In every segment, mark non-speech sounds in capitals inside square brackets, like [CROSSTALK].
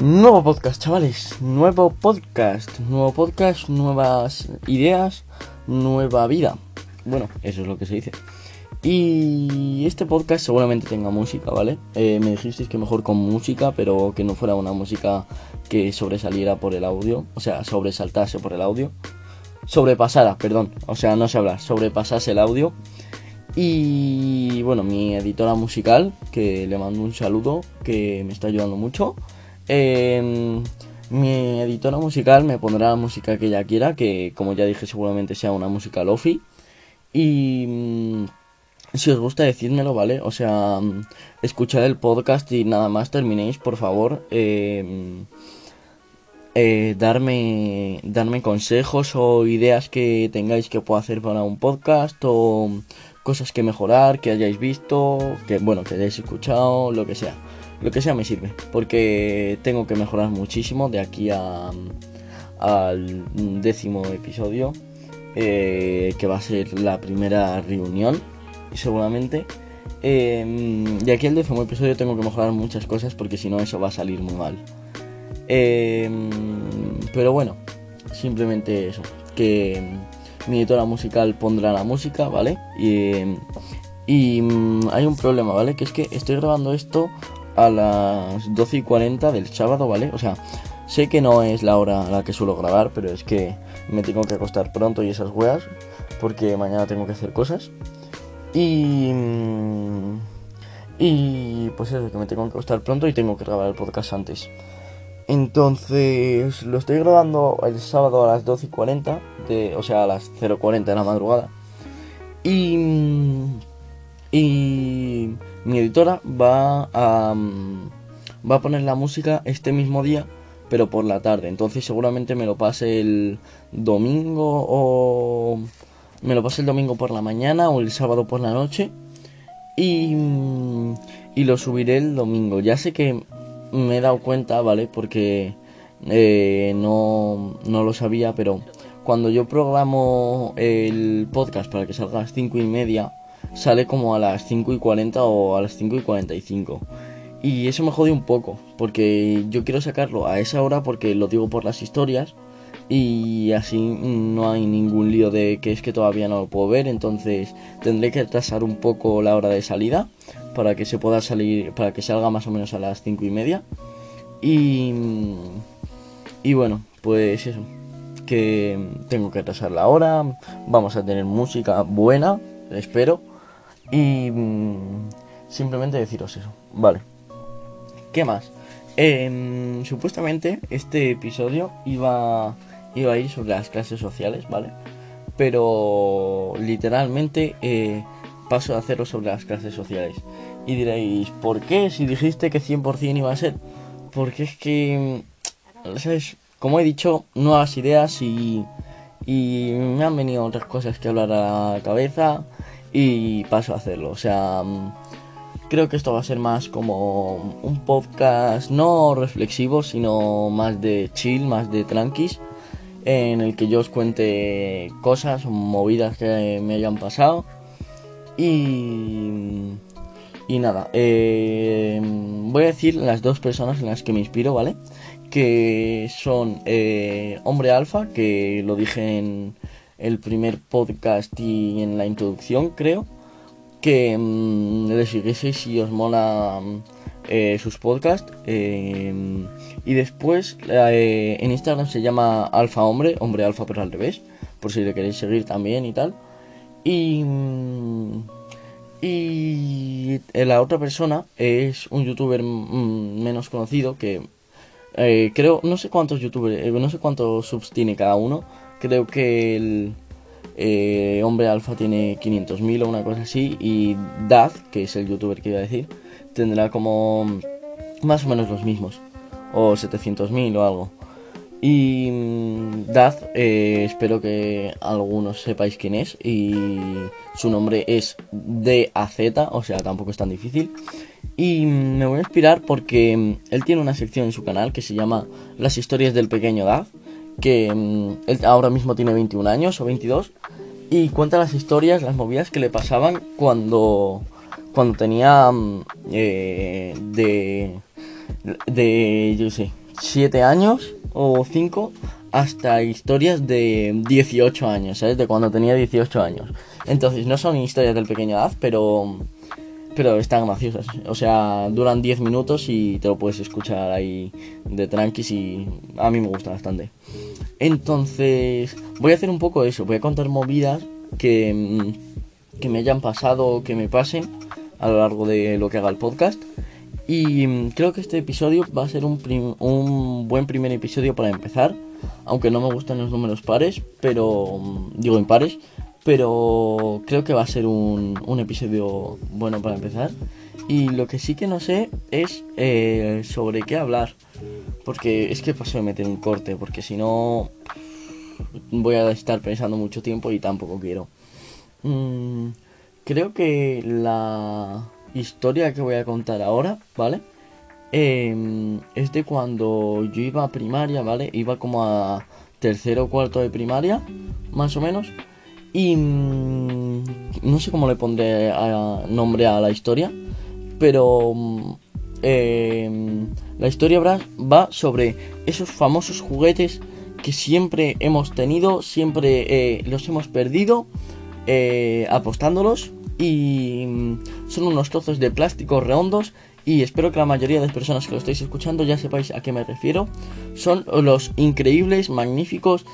Nuevo podcast, chavales. Nuevo podcast. Nuevo podcast, nuevas ideas, nueva vida. Bueno, eso es lo que se dice. Y este podcast seguramente tenga música, ¿vale? Eh, me dijisteis que mejor con música, pero que no fuera una música que sobresaliera por el audio. O sea, sobresaltase por el audio. Sobrepasara, perdón. O sea, no sé hablar. Sobrepasase el audio. Y bueno, mi editora musical, que le mando un saludo, que me está ayudando mucho. Em, mi editora musical me pondrá la música que ella quiera, que como ya dije seguramente sea una música lofi. Y mm, si os gusta decírmelo, ¿vale? O sea, mm, escuchad el podcast y nada más terminéis, por favor. Em, eh, darme, darme consejos o ideas que tengáis que pueda hacer para un podcast o cosas que mejorar, que hayáis visto, que bueno, que hayáis escuchado, lo que sea lo que sea me sirve, porque tengo que mejorar muchísimo de aquí a, al décimo episodio, eh, que va a ser la primera reunión, seguramente. Eh, de aquí al décimo episodio tengo que mejorar muchas cosas, porque si no eso va a salir muy mal. Eh, pero bueno, simplemente eso, que mi editora musical pondrá la música, ¿vale? Y, y mm, hay un problema, ¿vale? Que es que estoy grabando esto a las 12 y 40 del sábado, ¿vale? O sea, sé que no es la hora a la que suelo grabar, pero es que me tengo que acostar pronto y esas weas, porque mañana tengo que hacer cosas. Y. Mm, y pues eso, que me tengo que acostar pronto y tengo que grabar el podcast antes. Entonces, lo estoy grabando el sábado a las 12 y 40, de, o sea, a las 0.40 de la madrugada. Y. Mm, y mi editora va a, mm, va a poner la música este mismo día, pero por la tarde. Entonces seguramente me lo pase el domingo o me lo pase el domingo por la mañana o el sábado por la noche. Y, mm, y lo subiré el domingo. Ya sé que me he dado cuenta, ¿vale? Porque eh, no, no lo sabía, pero cuando yo programo el podcast para que salga a las cinco y media, sale como a las 5 y 40 o a las 5 y 45. Y eso me jode un poco, porque yo quiero sacarlo a esa hora porque lo digo por las historias y así no hay ningún lío de que es que todavía no lo puedo ver, entonces tendré que atrasar un poco la hora de salida para que se pueda salir, para que salga más o menos a las 5 y media. Y, y bueno, pues eso, que tengo que atrasar la hora, vamos a tener música buena, espero y mm, simplemente deciros eso. Vale. ¿Qué más? Em, supuestamente este episodio iba, iba a ir sobre las clases sociales, ¿vale? Pero literalmente eh, paso a hacerlo sobre las clases sociales. Y diréis, ¿por qué? Si dijiste que 100% iba a ser. Porque es que, mm, ¿sabes? Como he dicho, nuevas ideas y, y me han venido otras cosas que hablar a la cabeza y paso a hacerlo. O sea, mm, creo que esto va a ser más como un podcast no reflexivo, sino más de chill, más de tranquis, en el que yo os cuente cosas, movidas que me hayan pasado. Y, y nada, eh, voy a decir las dos personas en las que me inspiro, ¿vale? Que son eh, Hombre Alfa, que lo dije en el primer podcast y en la introducción, creo. Que mm, le siguieseis si os mola mm, eh, sus podcasts. Eh, y después eh, en Instagram se llama Alfa Hombre, Hombre Alfa pero al revés, por si le queréis seguir también y tal. Y, mm, y la otra persona es un youtuber menos conocido que creo, no sé cuántos youtubers, no sé cuántos subs tiene cada uno Creo que el eh, Hombre Alfa tiene 500.000 o una cosa así. Y Daz, que es el youtuber que iba a decir, tendrá como más o menos los mismos. O 700.000 o algo. Y mm, Daz, eh, espero que algunos sepáis quién es. Y su nombre es DAZ, o sea, tampoco es tan difícil. Y mm, me voy a inspirar porque mm, él tiene una sección en su canal que se llama Las historias del pequeño Daz que mm, él ahora mismo tiene 21 años o 22 y cuenta las historias, las movidas que le pasaban cuando cuando tenía mm, eh, de de yo sé 7 años o 5 hasta historias de 18 años, ¿sabes? De cuando tenía 18 años. Entonces, no son historias del pequeño edad, pero pero están graciosas. O sea, duran 10 minutos y te lo puedes escuchar ahí de tranquis y a mí me gusta bastante. Entonces, voy a hacer un poco eso, voy a contar movidas que, mm, que me hayan pasado, que me pasen a lo largo de lo que haga el podcast. Y mm, creo que este episodio va a ser un, un buen primer episodio para empezar. Aunque no me gustan los números pares, pero mm, digo impares, pero creo que va a ser un, un episodio bueno para empezar. Y lo que sí que no sé es eh, sobre qué hablar. Porque es que paso de meter un corte, porque si no voy a estar pensando mucho tiempo y tampoco quiero. Mm, creo que la historia que voy a contar ahora, ¿vale? Em, es de cuando yo iba a primaria, ¿vale? Iba como a tercero o cuarto de primaria, más o menos. Y mm, no sé cómo le pondré nombre a la historia, pero mm, em, la historia va sobre esos famosos juguetes que siempre hemos tenido, siempre eh, los hemos perdido eh, apostándolos y mm, son unos trozos de plástico redondos y espero que la mayoría de las personas que lo estáis escuchando ya sepáis a qué me refiero. Son los increíbles, magníficos,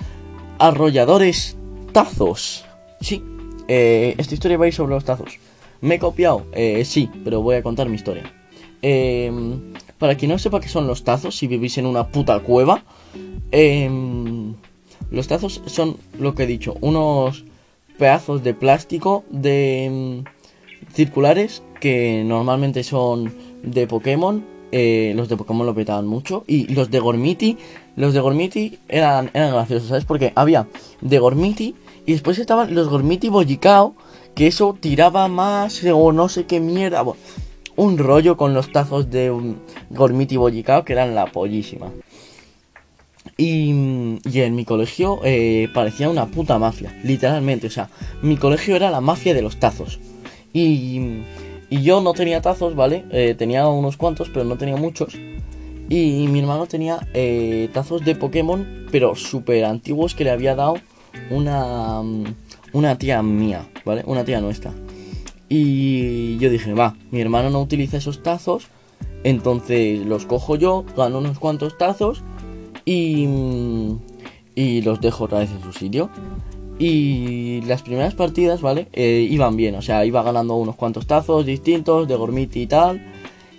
arrolladores tazos. Sí, eh, esta historia va a ir sobre los tazos. ¿Me he copiado? Eh, sí, pero voy a contar mi historia. Em, para quien no sepa qué son los tazos, si vivís en una puta cueva, em, los tazos son lo que he dicho, unos pedazos de plástico de em, circulares que normalmente son de Pokémon. Eh, los de Pokémon lo petaban mucho. Y los de Gormiti, los de Gormiti eran, eran graciosos, ¿sabes? Porque había de Gormiti y después estaban los Gormiti Bollicao, que eso tiraba más o no sé qué mierda. un rollo con los tazos de un Gormiti Bollicao que eran la pollísima. Y, y en mi colegio eh, parecía una puta mafia, literalmente. O sea, mi colegio era la mafia de los tazos. Y, y yo no tenía tazos, ¿vale? Eh, tenía unos cuantos, pero no tenía muchos. Y mi hermano tenía eh, tazos de Pokémon, pero súper antiguos que le había dado una, mm, una tía mía, ¿vale? Una tía nuestra. Y yo dije, va, mi hermano no utiliza esos tazos, entonces los cojo yo, gano unos cuantos tazos y, mm, y los dejo otra vez en su sitio. Y las primeras partidas, ¿vale? Eh, iban bien, o sea, iba ganando unos cuantos tazos distintos de Gormiti y tal.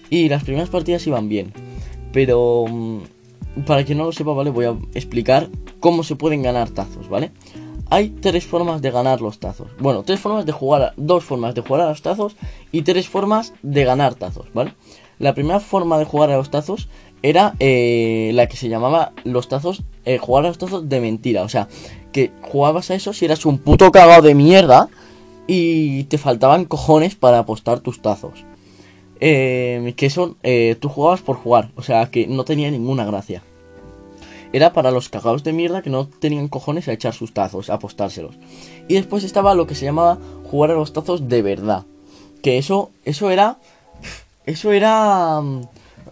Y las primeras partidas iban bien. Pero mm, para quien no lo sepa, ¿vale? Voy a explicar cómo se pueden ganar tazos, ¿vale? Hay tres formas de ganar los tazos. Bueno, tres formas de jugar, dos formas de jugar a los tazos y tres formas de ganar tazos, ¿vale? La primera forma de jugar a los tazos era eh, la que se llamaba los tazos, eh, jugar a los tazos de mentira. O sea, que jugabas a eso si eras un puto cagado de mierda y te faltaban cojones para apostar tus tazos. Eh, que son, tú jugabas por jugar, o sea, que no tenía ninguna gracia era para los cagados de mierda que no tenían cojones a echar sus tazos, a apostárselos. Y después estaba lo que se llamaba jugar a los tazos de verdad. Que eso, eso era... Eso era... Mm,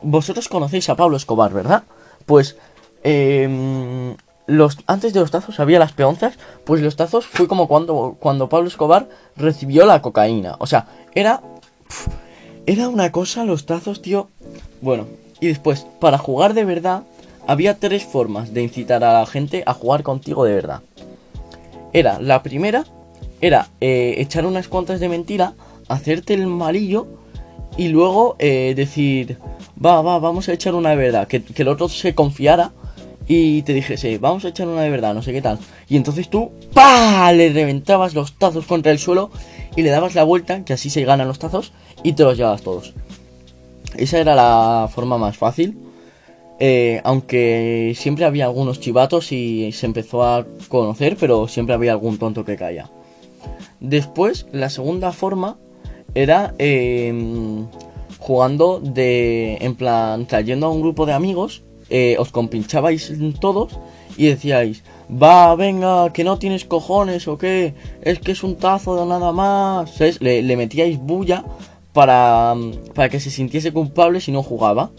vosotros conocéis a Pablo Escobar, ¿verdad? Pues... Em, los, antes de los tazos había las peonzas, pues los tazos fue como cuando, cuando Pablo Escobar recibió la cocaína. O sea, era... Era una cosa los tazos, tío. Bueno, y después, para jugar de verdad, había tres formas de incitar a la gente a jugar contigo de verdad. Era, la primera, era eh, echar unas cuantas de mentira, hacerte el malillo y luego eh, decir, va, va, vamos a echar una de verdad, que, el otro se confiara y te dijese, vamos a echar una de verdad, no sé qué tal. Y entonces tú, pa, le reventabas los tazos contra el suelo y le dabas la vuelta, que así se ganan los tazos, y te los llevabas todos. Esa era la forma más fácil. Eh, aunque siempre había algunos chivatos y se empezó a conocer, pero siempre había algún tonto que caía. Después, la segunda forma era em, jugando de, en plan, trayendo a un grupo de amigos, eh, os compinchabais todos y decíais, va, venga, que no tienes cojones o qué, es que es un tazo de nada más, Le, le metíais bulla para, para que se sintiese culpable si no jugaba.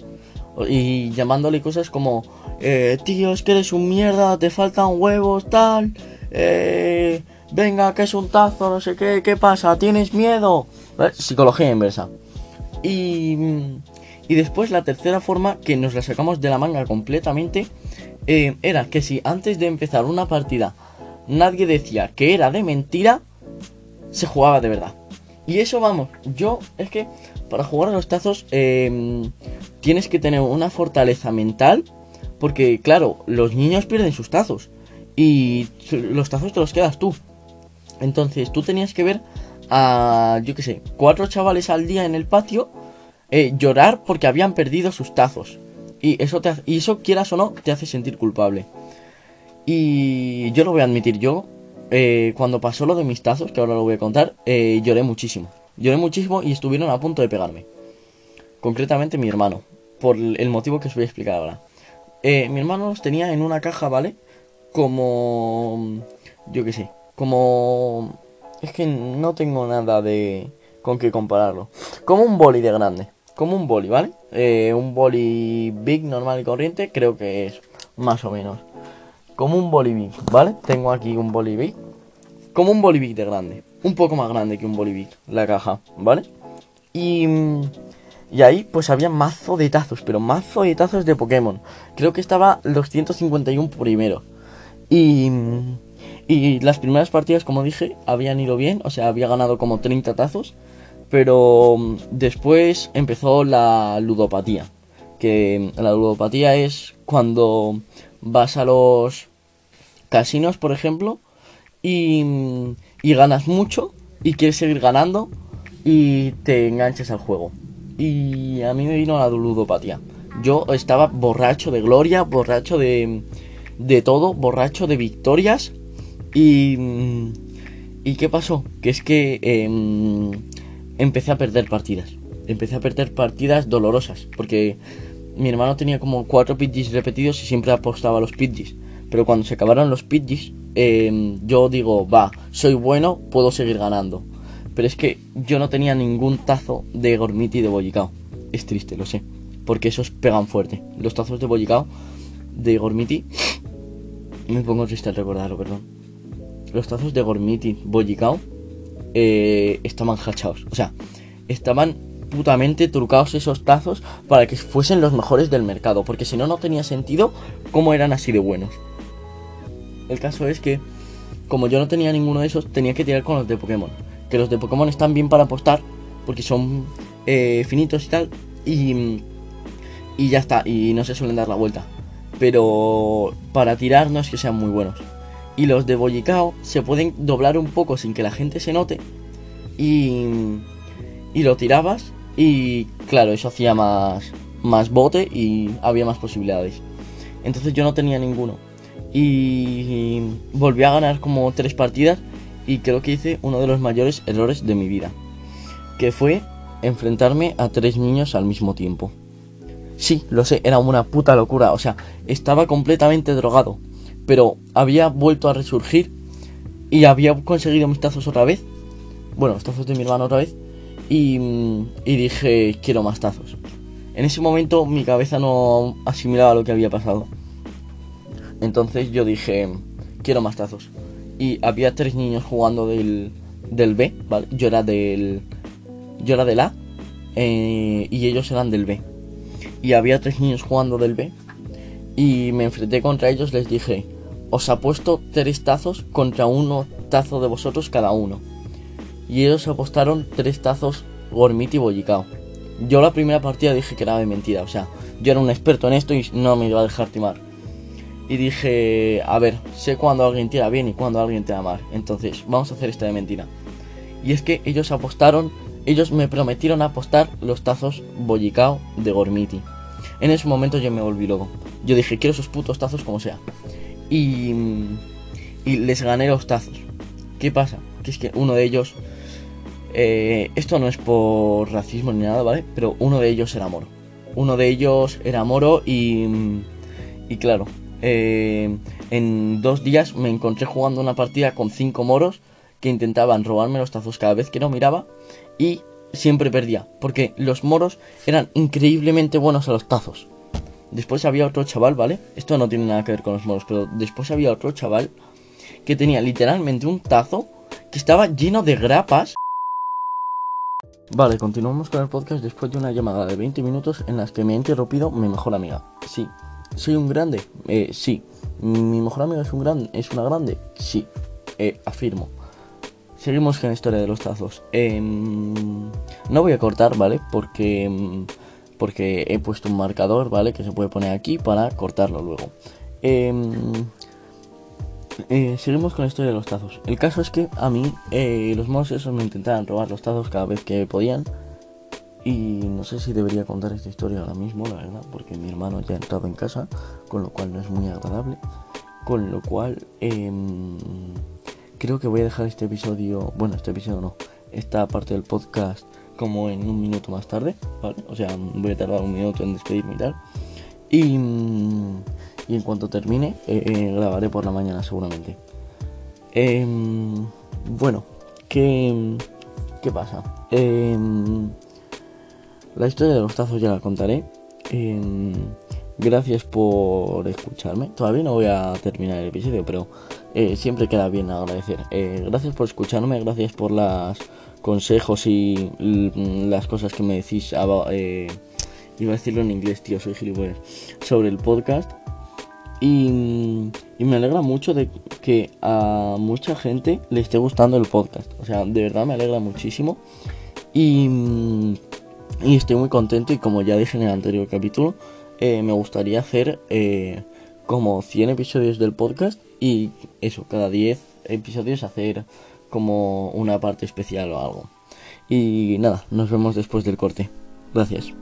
Y llamándole cosas como, eh, tío, es que eres un mierda, te faltan huevos, tal. Eh, venga, que es un tazo, no sé qué, ¿qué pasa? ¿Tienes miedo? Psicología inversa. Y, y después la tercera forma, que nos la sacamos de la manga completamente, eh, era que si antes de empezar una partida nadie decía que era de mentira, se jugaba de verdad. Y eso vamos, yo es que para jugar a los tazos em, tienes que tener una fortaleza mental, porque claro, los niños pierden sus tazos y los tazos te los quedas tú. Entonces tú tenías que ver a, yo qué sé, cuatro chavales al día en el patio eh, llorar porque habían perdido sus tazos. Y eso, te, y eso, quieras o no, te hace sentir culpable. Y yo lo voy a admitir, yo, eh, cuando pasó lo de mis tazos, que ahora lo voy a contar, eh, lloré muchísimo. Lloré muchísimo y estuvieron a punto de pegarme. Concretamente mi hermano, por el motivo que os voy a explicar ahora. mi hermano los tenía en una caja, ¿vale? Como... Yo qué sé, como... Es que no tengo nada de... con qué compararlo. Como un boli de grande. Como un boli, ¿vale? Eh, un boli big normal y corriente, creo que es más o menos. Como un boli big, ¿vale? Tengo aquí un boli big. Como un boli big de grande. Un poco más grande que un boli big, la caja, ¿vale? Y... Y ahí pues había mazo de tazos, pero mazo de tazos de Pokémon. Creo que estaba los 151 primero. Y... Y las primeras partidas, como dije, habían ido bien, o sea, había ganado como 30 tazos, pero mm, después empezó la ludopatía, que la ludopatía es cuando vas a los casinos, por ejemplo, y, ganas mucho y quieres seguir ganando y te enganches al juego. Y a mí me vino la ludopatía. Yo estaba borracho de gloria, borracho de, de todo, borracho de victorias y, ¿Y qué pasó? Que es que em, empecé a perder partidas. Empecé a perder partidas dolorosas. Porque mi hermano tenía como cuatro pitches repetidos y siempre apostaba a los pitches. Pero cuando se acabaron los pitches, em, yo digo, va, soy bueno, puedo seguir ganando. Pero es que yo no tenía ningún tazo de Gormiti de Bollicao. Es triste, lo sé. Porque esos pegan fuerte. Los tazos de Bollicao, de Gormiti. [SNIFFS] Me pongo triste al recordarlo, perdón los tazos de Gormiti, Bollicao, eh, estaban hachados. O sea, estaban putamente trucados esos tazos para que fuesen los mejores del mercado. Porque si no, no tenía sentido cómo eran así de buenos. El caso es que, como yo no tenía ninguno de esos, tenía que tirar con los de Pokémon. Que los de Pokémon están bien para apostar, porque son eh, finitos y tal. Y, y ya está, y no se suelen dar la vuelta. Pero para tirar no es que sean muy buenos. Y los de bollicao se pueden doblar un poco sin que la gente se note. Y, y lo tirabas. Y claro, eso hacía más, más bote y había más posibilidades. Entonces yo no tenía ninguno. Y volví a ganar como tres partidas. Y creo que hice uno de los mayores errores de mi vida. Que fue enfrentarme a tres niños al mismo tiempo. Sí, lo sé, era una puta locura. O sea, estaba completamente drogado pero había vuelto a resurgir y había conseguido mis tazos otra vez. Bueno, los tazos de mi hermano otra vez. Y, dije, quiero más tazos. En ese momento mi cabeza no asimilaba lo que había pasado. Entonces yo dije, quiero más tazos. Y había tres niños jugando del, del B, ¿vale? Yo era del, yo era del A eh, y ellos eran del B. Y había tres niños jugando del B. Y me enfrenté contra ellos, les dije, os apuesto tres tazos contra uno tazo de vosotros cada uno. Y ellos apostaron tres tazos Gormiti y Bollicao. Yo la primera partida dije que era de mentira, o sea, yo era un experto en esto y no me iba a dejar timar. Y dije, a ver, sé cuando alguien tira bien y cuando alguien tira mal, entonces vamos a hacer esta de mentira. Y es que ellos apostaron, ellos me prometieron apostar los tazos Bollicao de Gormiti. En ese momento yo me volví loco. Yo dije, quiero esos putos tazos como sea y, y les gané los tazos. ¿Qué pasa? Que es que uno de ellos, eh, esto no es por racismo ni nada, ¿vale? Pero uno de ellos era moro. Uno de ellos era moro y, y claro, eh, en dos días me encontré jugando una partida con cinco moros que intentaban robarme los tazos cada vez que no miraba y siempre perdía, porque los moros eran increíblemente buenos a los tazos. después había otro chaval, ¿vale? Esto no tiene nada que ver con los moros, pero después había otro chaval que tenía literalmente un tazo que estaba lleno de grapas. Vale, continuamos con el podcast después de una llamada de 20 minutos en las que me ha interrumpido mi mejor amiga. Sí, soy un grande. Eh, sí. Mi mejor amiga es un gran, es una grande. Sí, eh, afirmo. Seguimos con la historia de los tazos. Em, no voy a cortar, ¿vale? Porque em, porque he puesto un marcador, ¿vale? Que se puede poner aquí para cortarlo luego. Em, eh, seguimos con la historia de los tazos. El caso es que a mí eh, los monos esos me intentaban robar los tazos cada vez que podían. Y no sé si debería contar esta historia ahora mismo, la verdad, porque mi hermano ya entraba en casa, con lo cual no es muy agradable. Con lo cual, em, creo que voy a dejar este episodio, bueno, este episodio no, esta parte del podcast como en un minuto más tarde, ¿vale? O sea, voy a tardar un minuto en despedirme y tal. Y, en cuanto termine, eh, eh, grabaré por la mañana seguramente. Em, bueno, ¿qué, ¿qué pasa? Em, la historia de los tazos ya la contaré. Em, gracias por escucharme. Todavía no voy a terminar el episodio, pero eh, siempre queda bien agradecer. gracias por escucharme, gracias por las consejos y las cosas que me decís. Iba a decirlo en inglés, tío, soy gilipollas. Sobre el podcast. Y, me alegra mucho de que a mucha gente le esté gustando el podcast. O sea, de verdad me alegra muchísimo. Y, estoy muy contento. Y como ya dije en el anterior capítulo, eh, me gustaría hacer eh, como 100 episodios del podcast. Y eso, cada 10 episodios hacer como una parte especial o algo. Y nada, nos vemos después del corte. Gracias.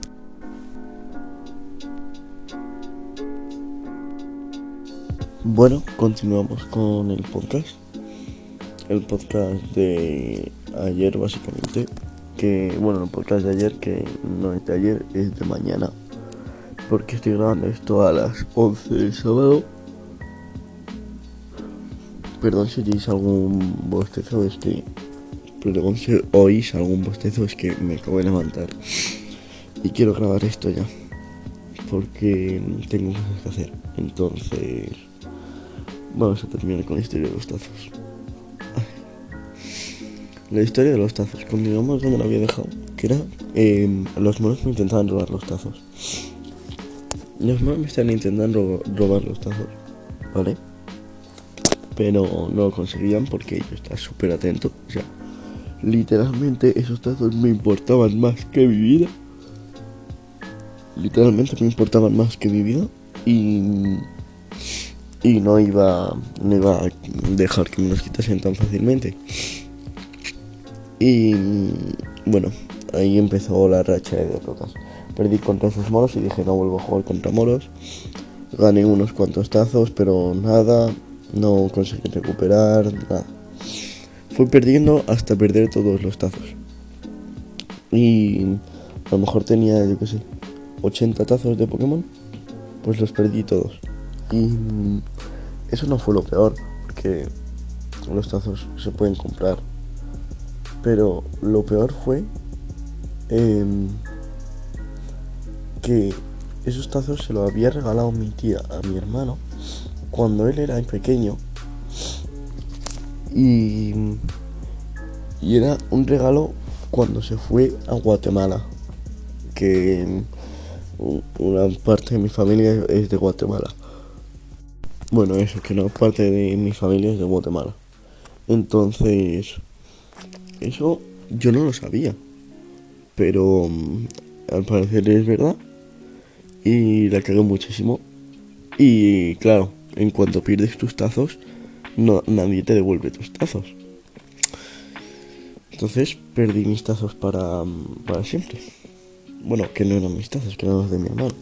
Bueno, continuamos con el podcast. El podcast de ayer básicamente. Que bueno, el podcast de ayer que no es de ayer, es de mañana. Porque estoy grabando esto a las 11 del sábado Perdón si oís algún bostezo, es que. Perdón si oís algún bostezo, es que me acabo de levantar. Y quiero grabar esto ya. Porque tengo cosas que hacer. Entonces. Vamos a terminar con la historia de los tazos. La historia de los tazos. Continuamos donde lo había dejado. Que era. Em, los monos me intentaban robar los tazos. Los monos me están intentando robar los tazos. ¿Vale? pero no lo conseguían porque yo estaba súper atento. O sea, literalmente esos tazos me importaban más que mi vida. Literalmente me importaban más que mi vida y, y no, iba, no iba a dejar que me los quitasen tan fácilmente. Y bueno, ahí empezó la racha de derrotas. Perdí contra esos moros y dije no vuelvo a jugar contra moros. Gané unos cuantos tazos, pero nada, no conseguí recuperar nada. Fui perdiendo hasta perder todos los tazos. Y a lo mejor tenía, yo qué sé, 80 tazos de Pokémon. Pues los perdí todos. Y eso no fue lo peor, porque los tazos se pueden comprar. Pero lo peor fue em, que esos tazos se los había regalado mi tía a mi hermano cuando él era pequeño. Y, y era un regalo cuando se fue a Guatemala. Que una parte de mi familia es de Guatemala. Bueno, eso, que una parte de mi familia es de Guatemala. Entonces, eso yo no lo sabía. Pero al parecer es verdad. Y la cagué muchísimo. Y claro, en cuanto pierdes tus tazos, no, nadie te devuelve tus tazos. Entonces perdí mis tazos para, para siempre. Bueno, que no eran mis tazos, que eran los de mi hermano.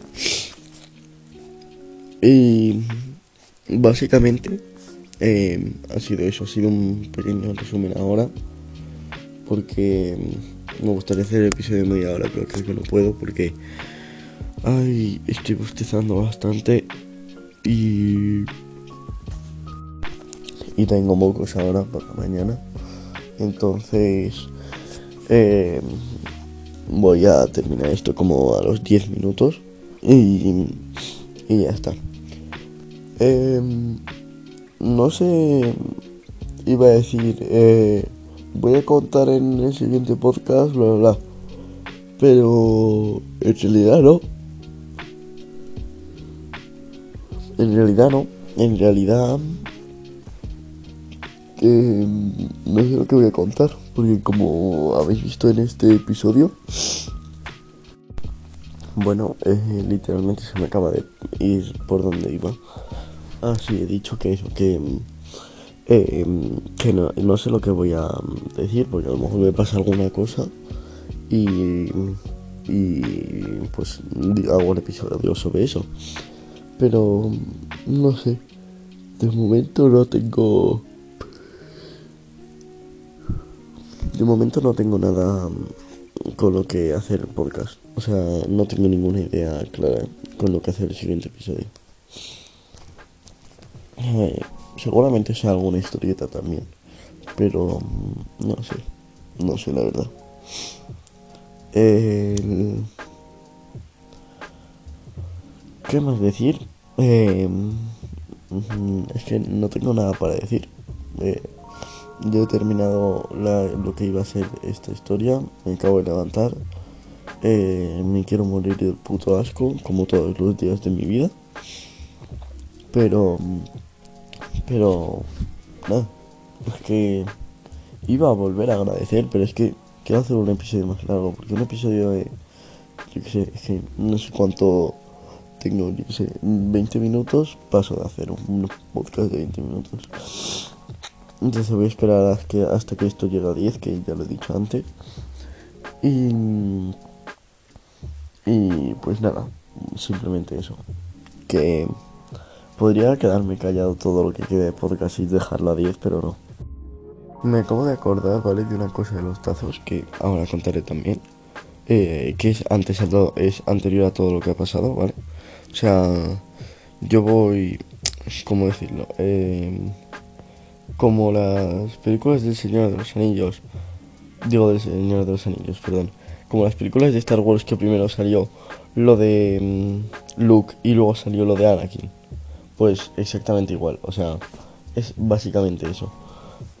Y básicamente eh, ha sido eso, ha sido un pequeño resumen ahora. Porque me gustaría hacer el episodio de media hora, pero creo que no puedo porque ay, estoy bostezando bastante y, y tengo mocos ahora por la mañana. Entonces eh, voy a terminar esto como a los 10 minutos. Y y ya está. Em, no sé, iba a decir, eh, voy a contar en el siguiente podcast, bla, bla, bla. Pero en realidad no. En realidad no. En realidad eh, no sé lo que voy a contar. Porque como habéis visto en este episodio, bueno, eh, literalmente se me acaba de ir por donde iba. Ah, sí, he dicho que eso, que, eh, que no, no, sé lo que voy a decir, porque a lo mejor me pasa alguna cosa y, y pues hago un episodio sobre eso. Pero no sé, de momento no tengo... De momento no tengo nada con lo que hacer el podcast. O sea, no tengo ninguna idea clara con lo que hacer el siguiente episodio. Eh, seguramente sea alguna historieta también. Pero mm, no sé. No sé la verdad. ¿Qué más decir? Eh, mm, es que no tengo nada para decir. Eh, yo he terminado lo que iba a ser esta historia. Me acabo de levantar. Me quiero morir de puto asco, como todos los días de mi vida. Pero. Pero. Nada. Es que. Iba a volver a agradecer, pero es que quiero hacer un episodio más largo. Porque un episodio de. Yo qué sé, es que no sé cuánto tengo, yo qué sé, 20 minutos. Paso de hacer un podcast de 20 minutos. Entonces voy a esperar hasta que, hasta que esto llegue a 10, que ya lo he dicho antes. Y, y pues nada, simplemente eso. Que podría quedarme callado todo lo que quede de podcast y dejarlo a 10, pero no. Me acabo de acordar, ¿vale? De una cosa de los tazos que ahora contaré también. Eh, que es antes a todo, es anterior a todo lo que ha pasado, ¿vale? O sea, yo voy, ¿cómo decirlo? Eh, como las películas del Señor de los Anillos, digo del Señor de los Anillos, perdón, como las películas de Star Wars que primero salió lo de mm, Luke y luego salió lo de Anakin, pues exactamente igual, o sea, es básicamente eso.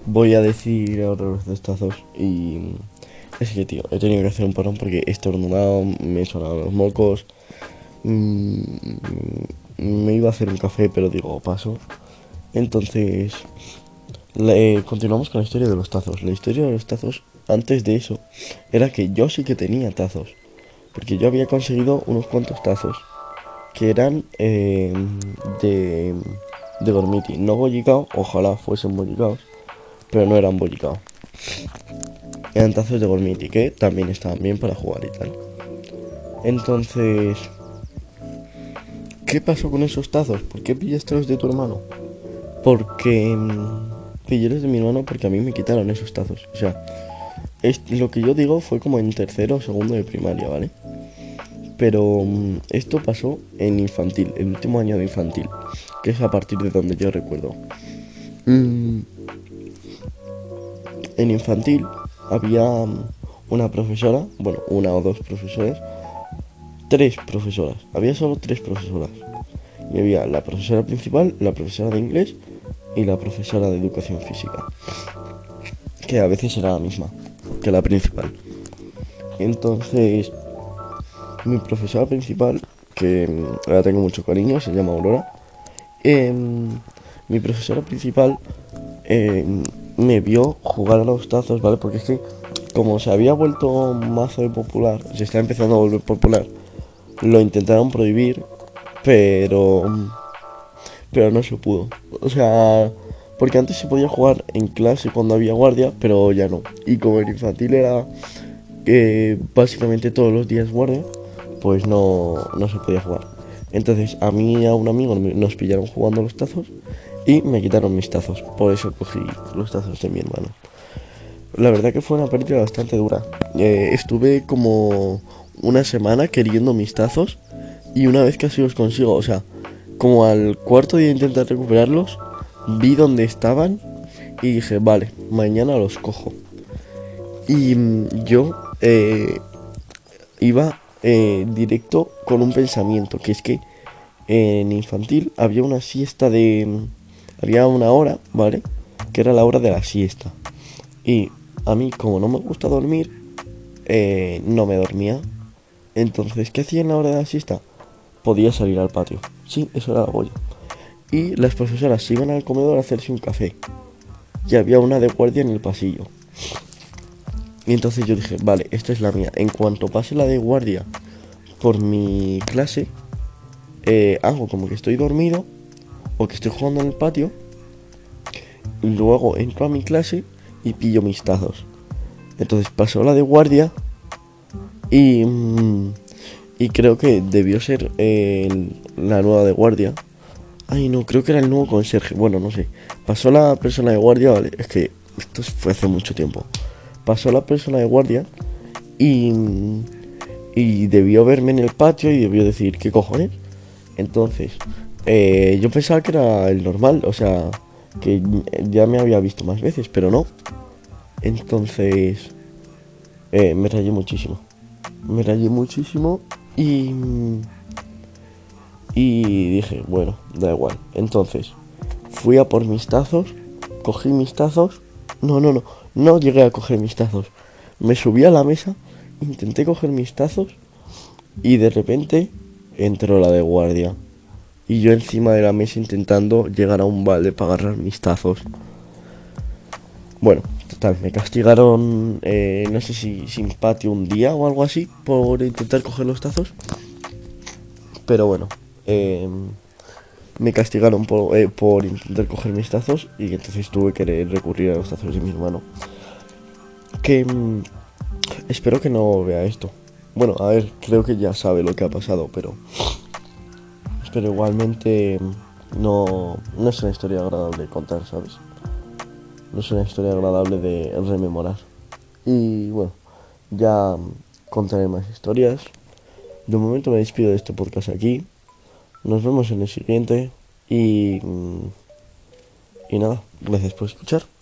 Voy a decir ahora los destazos y es que tío, he tenido que hacer un parón porque he estornudado, me he sonado los mocos, mm, me iba a hacer un café pero digo paso, entonces eh, continuamos con la historia de los tazos. La historia de los tazos, antes de eso, era que yo sí que tenía tazos. Porque yo había conseguido unos cuantos tazos. Que eran eh, de, de Gormiti. No bollicaos, ojalá fuesen bollicaos. Pero no eran bollicaos. Eran tazos de Gormiti, que también estaban bien para jugar y tal. Entonces... ¿Qué pasó con esos tazos? ¿Por qué pillaste los de tu hermano? Porque mm, pilleros de mi hermano porque a mí me quitaron esos tazos. O sea, es, lo que yo digo fue como en tercero o segundo de primaria, ¿vale? Pero mm, esto pasó en infantil, el último año de infantil, que es a partir de donde yo recuerdo. Mm, en infantil había mm, una profesora, bueno, una o dos profesores, tres profesoras, había solo tres profesoras. Y había la profesora principal, la profesora de inglés y la profesora de educación física, que a veces era la misma que la principal. Entonces, mi profesora principal, que la tengo mucho cariño, se llama Aurora, em, mi profesora principal em, me vio jugar a los tazos, ¿vale? Porque es que como se había vuelto mazo de popular, se está empezando a volver popular, lo intentaron prohibir, pero pero no se pudo. O sea, porque antes se podía jugar en clase cuando había guardia, pero ya no. Y como en infantil era que básicamente todos los días guardia, pues no, no se podía jugar. Entonces a mí y a un amigo nos pillaron jugando los tazos y me quitaron mis tazos. Por eso cogí los tazos de mi hermano. La verdad que fue una pérdida bastante dura. Eh, estuve como una semana queriendo mis tazos y una vez casi los consigo, o sea, como al cuarto día de intentar recuperarlos, vi dónde estaban y dije, vale, mañana los cojo. Y mm, yo eh, iba eh, directo con un pensamiento, que es que en infantil había una siesta de... Había una hora, ¿vale? Que era la hora de la siesta. Y a mí, como no me gusta dormir, eh, no me dormía. Entonces, ¿qué hacía en la hora de la siesta? Podía salir al patio. Sí, eso era la boya. Y las profesoras iban al comedor a hacerse un café. Y había una de guardia en el pasillo. Y entonces yo dije, vale, esta es la mía. En cuanto pase la de guardia por mi clase, eh, hago como que estoy dormido o que estoy jugando en el patio. Luego entro a mi clase y pillo mis tazos. Entonces pasó la de guardia y, mm, y creo que debió ser eh, la nueva de guardia. Ay, no, creo que era el nuevo conserje. Bueno, no sé. Pasó la persona de guardia, vale. Es que esto fue hace mucho tiempo pasó la persona de guardia y, y debió verme en el patio y debió decir, ¿qué cojones? Entonces, eh, yo pensaba que era el normal, o sea, que ya me había visto más veces, pero no. Entonces, eh, me rayé muchísimo. Me rayé muchísimo y... Y dije, bueno, da igual. Entonces, fui a por mis tazos, cogí mis tazos. No, no, no. No llegué a coger mis tazos. Me subí a la mesa, intenté coger mis tazos y de repente entró la de guardia. Y yo encima de la mesa intentando llegar a un balde para agarrar mis tazos. Bueno, total, me castigaron, eh, no sé si sin patio un día o algo así por intentar coger los tazos. Pero bueno, eh, me castigaron por, eh, por, intentar coger mis tazos y entonces tuve que recurrir a los tazos de mi hermano. Que mm, espero que no vea esto. Bueno, a ver, creo que ya sabe lo que ha pasado, pero pero igualmente mm, no, no es una historia agradable de contar, ¿sabes? No es una historia agradable de rememorar. Y bueno, ya mm, contaré más historias. De momento me despido de este podcast aquí. Nos vemos en el siguiente y, y nada, gracias por escuchar.